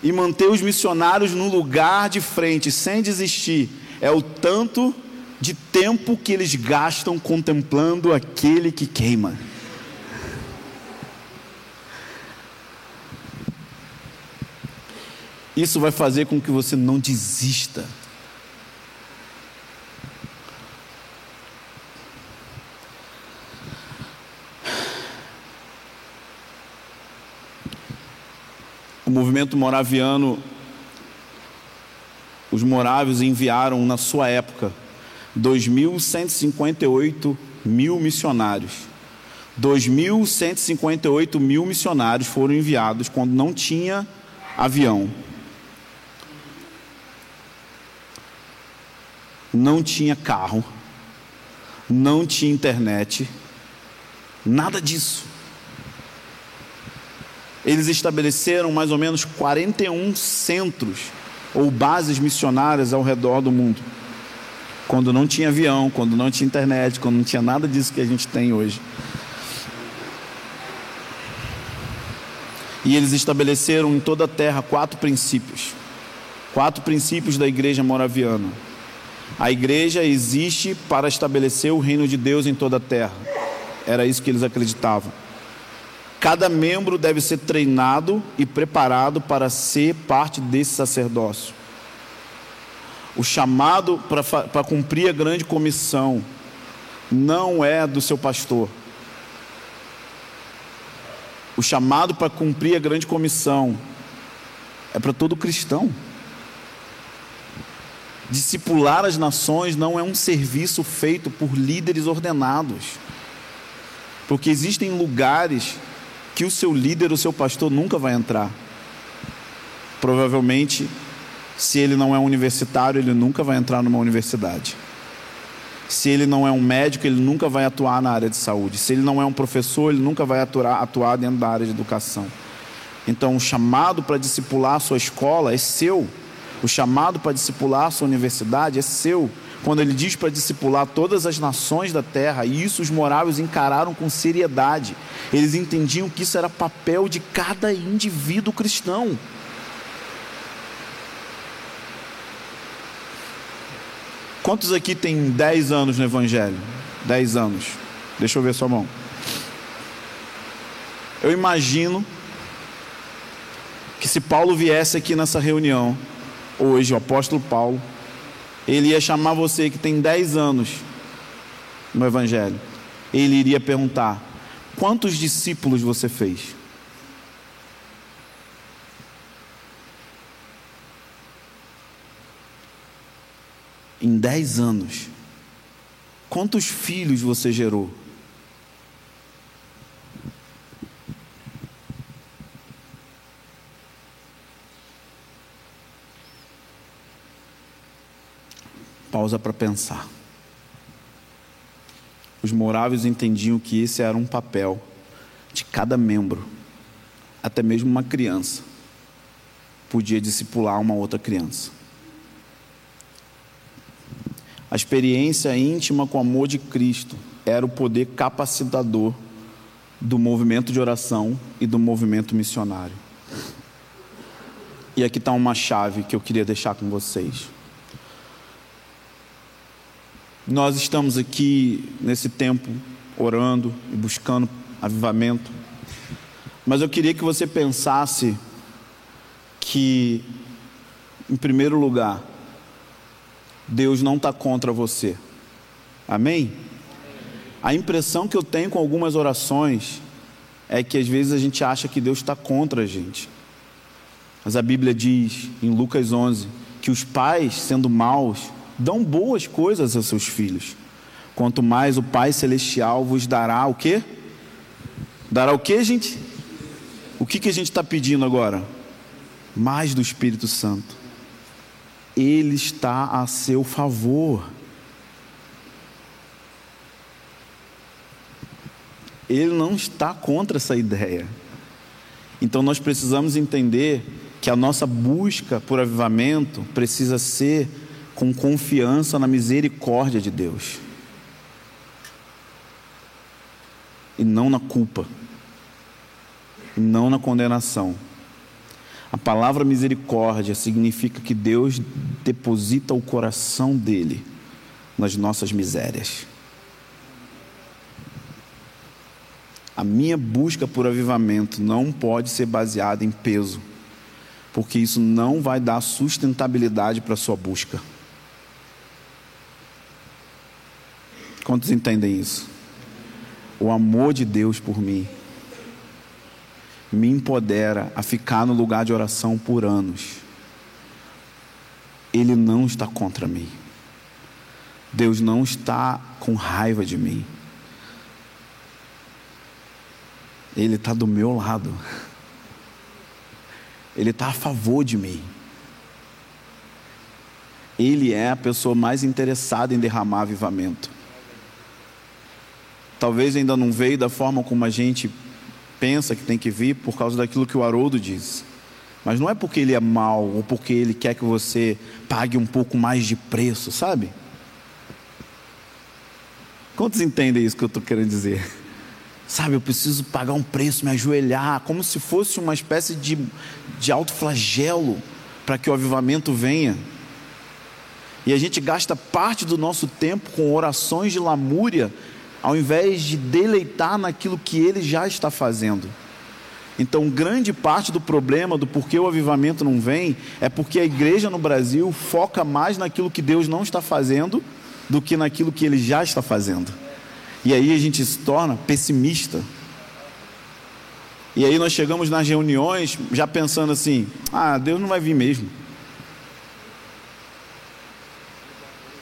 e manter os missionários no lugar de frente sem desistir é o tanto de tempo que eles gastam contemplando aquele que queima. Isso vai fazer com que você não desista. O movimento moraviano, os morávios enviaram na sua época 2.158 mil missionários. 2.158 mil missionários foram enviados quando não tinha avião. Não tinha carro, não tinha internet, nada disso eles estabeleceram mais ou menos 41 centros ou bases missionárias ao redor do mundo. Quando não tinha avião, quando não tinha internet, quando não tinha nada disso que a gente tem hoje. E eles estabeleceram em toda a terra quatro princípios. Quatro princípios da igreja moraviana. A igreja existe para estabelecer o reino de Deus em toda a terra. Era isso que eles acreditavam. Cada membro deve ser treinado e preparado para ser parte desse sacerdócio. O chamado para cumprir a grande comissão não é do seu pastor. O chamado para cumprir a grande comissão é para todo cristão. Discipular as nações não é um serviço feito por líderes ordenados. Porque existem lugares que o seu líder, o seu pastor nunca vai entrar. Provavelmente, se ele não é universitário, ele nunca vai entrar numa universidade. Se ele não é um médico, ele nunca vai atuar na área de saúde. Se ele não é um professor, ele nunca vai atuar, atuar dentro da área de educação. Então, o chamado para discipular a sua escola é seu. O chamado para discipular a sua universidade é seu quando ele diz para discipular todas as nações da terra, e isso os moráveis encararam com seriedade. Eles entendiam que isso era papel de cada indivíduo cristão. Quantos aqui tem 10 anos no Evangelho? 10 anos. Deixa eu ver sua mão. Eu imagino que se Paulo viesse aqui nessa reunião, hoje, o apóstolo Paulo, ele ia chamar você que tem 10 anos no Evangelho. Ele iria perguntar: quantos discípulos você fez? Em 10 anos, quantos filhos você gerou? Pausa para pensar. Os moráveis entendiam que esse era um papel de cada membro, até mesmo uma criança, podia discipular uma outra criança. A experiência íntima com o amor de Cristo era o poder capacitador do movimento de oração e do movimento missionário. E aqui está uma chave que eu queria deixar com vocês. Nós estamos aqui nesse tempo orando e buscando avivamento, mas eu queria que você pensasse que, em primeiro lugar, Deus não está contra você. Amém? A impressão que eu tenho com algumas orações é que às vezes a gente acha que Deus está contra a gente. Mas a Bíblia diz em Lucas 11 que os pais, sendo maus, dão boas coisas aos seus filhos. Quanto mais o Pai celestial vos dará o quê? Dará o quê, gente? O que, que a gente está pedindo agora? Mais do Espírito Santo. Ele está a seu favor. Ele não está contra essa ideia. Então nós precisamos entender que a nossa busca por avivamento precisa ser com confiança na misericórdia de Deus e não na culpa, e não na condenação. A palavra misericórdia significa que Deus deposita o coração dele nas nossas misérias. A minha busca por avivamento não pode ser baseada em peso, porque isso não vai dar sustentabilidade para a sua busca. Quantos entendem isso? O amor de Deus por mim me empodera a ficar no lugar de oração por anos. Ele não está contra mim. Deus não está com raiva de mim. Ele está do meu lado. Ele está a favor de mim. Ele é a pessoa mais interessada em derramar avivamento. Talvez ainda não veio da forma como a gente pensa que tem que vir por causa daquilo que o Haroldo diz. Mas não é porque ele é mau ou porque ele quer que você pague um pouco mais de preço, sabe? Quantos entendem isso que eu estou querendo dizer? Sabe, eu preciso pagar um preço, me ajoelhar, como se fosse uma espécie de, de alto flagelo para que o avivamento venha. E a gente gasta parte do nosso tempo com orações de lamúria ao invés de deleitar naquilo que ele já está fazendo. Então, grande parte do problema do porquê o avivamento não vem é porque a igreja no Brasil foca mais naquilo que Deus não está fazendo do que naquilo que ele já está fazendo. E aí a gente se torna pessimista. E aí nós chegamos nas reuniões já pensando assim: ah, Deus não vai vir mesmo.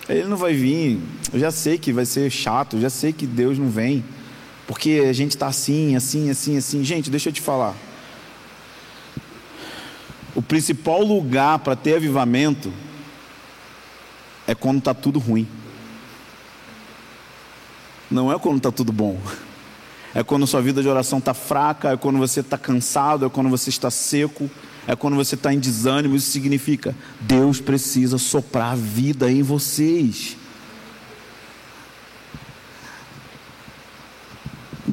Ele não vai vir. Eu já sei que vai ser chato, já sei que Deus não vem. Porque a gente está assim, assim, assim, assim. Gente, deixa eu te falar. O principal lugar para ter avivamento é quando está tudo ruim. Não é quando está tudo bom. É quando sua vida de oração está fraca, é quando você está cansado, é quando você está seco, é quando você está em desânimo, isso significa Deus precisa soprar vida em vocês.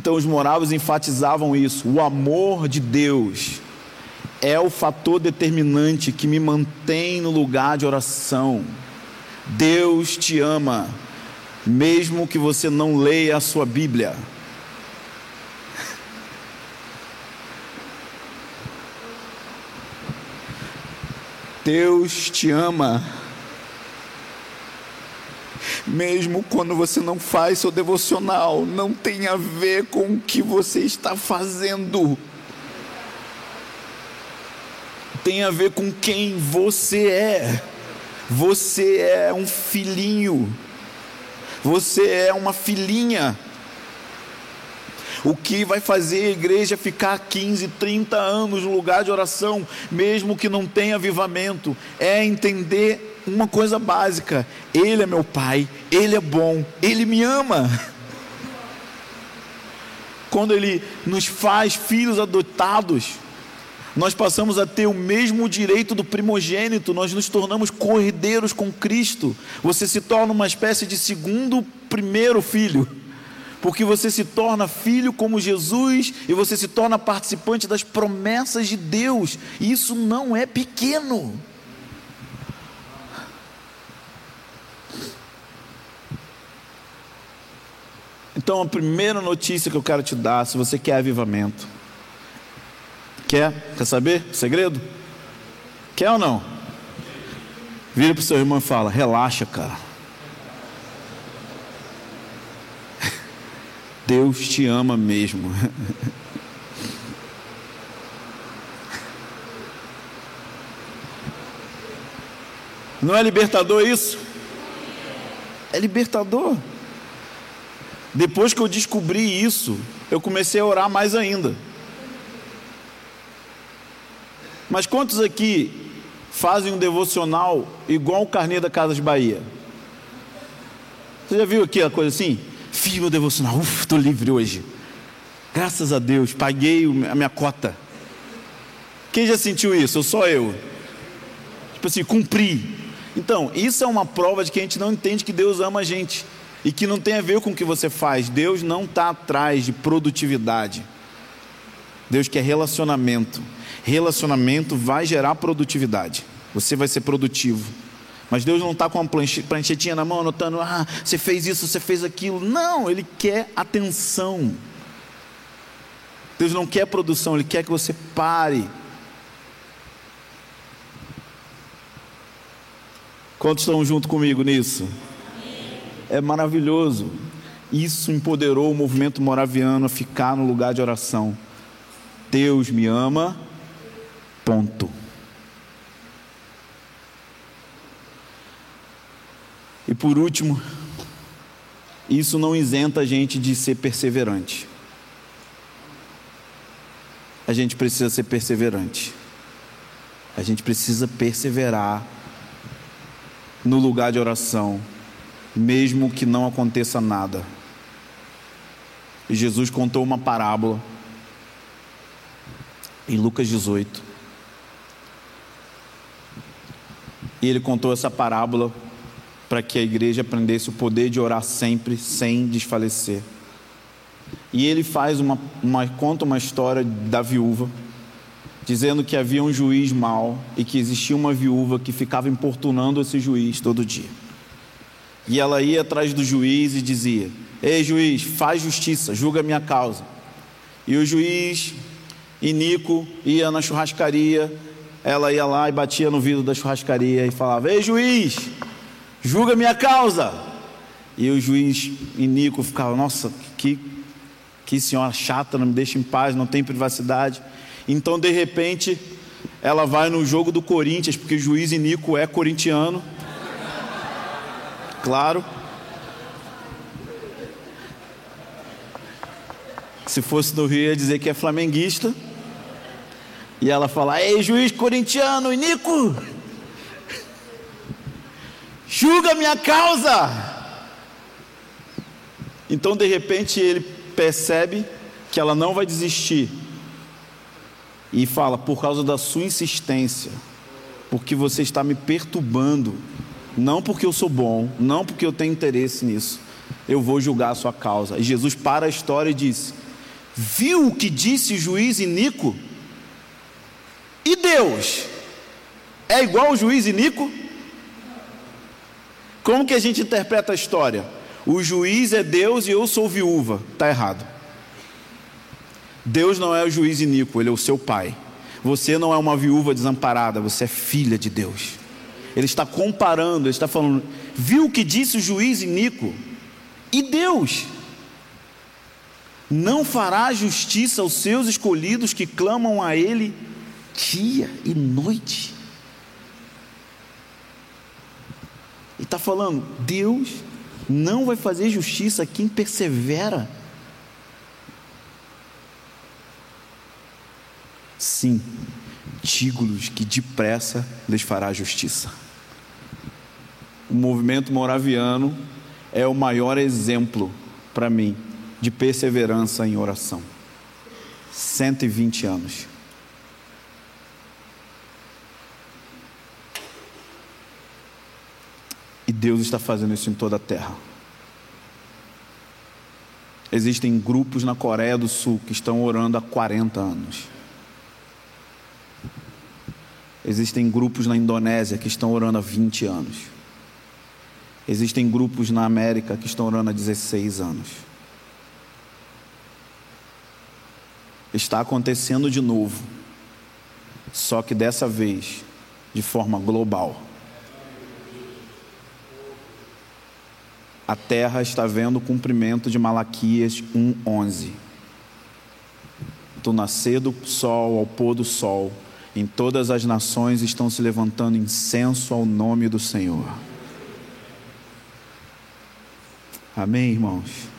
Então os moravos enfatizavam isso. O amor de Deus é o fator determinante que me mantém no lugar de oração. Deus te ama, mesmo que você não leia a sua Bíblia. Deus te ama. Mesmo quando você não faz seu devocional, não tem a ver com o que você está fazendo. Tem a ver com quem você é. Você é um filhinho. Você é uma filhinha. O que vai fazer a igreja ficar 15, 30 anos no lugar de oração, mesmo que não tenha avivamento, é entender uma coisa básica: Ele é meu Pai, Ele é bom, Ele me ama. quando Ele nos faz filhos adotados, nós passamos a ter o mesmo direito do primogênito, nós nos tornamos cordeiros com Cristo. Você se torna uma espécie de segundo primeiro filho, porque você se torna filho como Jesus e você se torna participante das promessas de Deus. Isso não é pequeno. Então, a primeira notícia que eu quero te dar, se você quer avivamento, quer? Quer saber? Segredo? Quer ou não? Vira para o seu irmão e fala: relaxa, cara. Deus te ama mesmo. Não é libertador isso? É libertador. Depois que eu descobri isso, eu comecei a orar mais ainda. Mas quantos aqui fazem um devocional igual o carnê da Casas Bahia? Você já viu aqui a coisa assim? Fiz meu devocional, ufa, estou livre hoje. Graças a Deus, paguei a minha cota. Quem já sentiu isso? Ou só eu? Tipo assim, cumpri. Então, isso é uma prova de que a gente não entende que Deus ama a gente e que não tem a ver com o que você faz. Deus não está atrás de produtividade. Deus quer relacionamento. Relacionamento vai gerar produtividade. Você vai ser produtivo. Mas Deus não está com uma pranchetinha na mão anotando, ah, você fez isso, você fez aquilo. Não, Ele quer atenção. Deus não quer produção, Ele quer que você pare. Quantos estão junto comigo nisso? É maravilhoso. Isso empoderou o movimento moraviano a ficar no lugar de oração. Deus me ama, ponto. E por último, isso não isenta a gente de ser perseverante. A gente precisa ser perseverante. A gente precisa perseverar no lugar de oração mesmo que não aconteça nada. E Jesus contou uma parábola em Lucas 18. E ele contou essa parábola para que a igreja aprendesse o poder de orar sempre, sem desfalecer. E ele faz uma, uma conta uma história da viúva, dizendo que havia um juiz mau e que existia uma viúva que ficava importunando esse juiz todo dia. E ela ia atrás do juiz e dizia: Ei, juiz, faz justiça, julga minha causa. E o juiz, Inico, ia na churrascaria, ela ia lá e batia no vidro da churrascaria e falava: Ei, juiz, julga minha causa. E o juiz Inico ficava: Nossa, que, que senhora chata, não me deixa em paz, não tem privacidade. Então, de repente, ela vai no jogo do Corinthians, porque o juiz Inico é corintiano claro. Se fosse do Rio, ia dizer que é flamenguista. E ela fala: Ei, juiz corintiano, Nico, julga minha causa. Então, de repente, ele percebe que ela não vai desistir. E fala: Por causa da sua insistência, porque você está me perturbando não porque eu sou bom, não porque eu tenho interesse nisso, eu vou julgar a sua causa. E Jesus para a história e diz: Viu o que disse juiz Inico? E Deus é igual ao juiz Inico? Como que a gente interpreta a história? O juiz é Deus e eu sou viúva. Está errado. Deus não é o juiz Inico, ele é o seu pai. Você não é uma viúva desamparada, você é filha de Deus. Ele está comparando, ele está falando, viu o que disse o juiz Inico? E Deus não fará justiça aos seus escolhidos que clamam a Ele dia e noite. E está falando, Deus não vai fazer justiça a quem persevera. Sim, digo-lhes que depressa lhes fará justiça o movimento moraviano é o maior exemplo para mim de perseverança em oração. 120 anos. E Deus está fazendo isso em toda a terra. Existem grupos na Coreia do Sul que estão orando há 40 anos. Existem grupos na Indonésia que estão orando há 20 anos. Existem grupos na América que estão orando há 16 anos. Está acontecendo de novo, só que dessa vez de forma global. A terra está vendo o cumprimento de Malaquias 1:11. Do nascer do sol ao pôr do sol, em todas as nações estão se levantando incenso ao nome do Senhor. Amém, irmãos?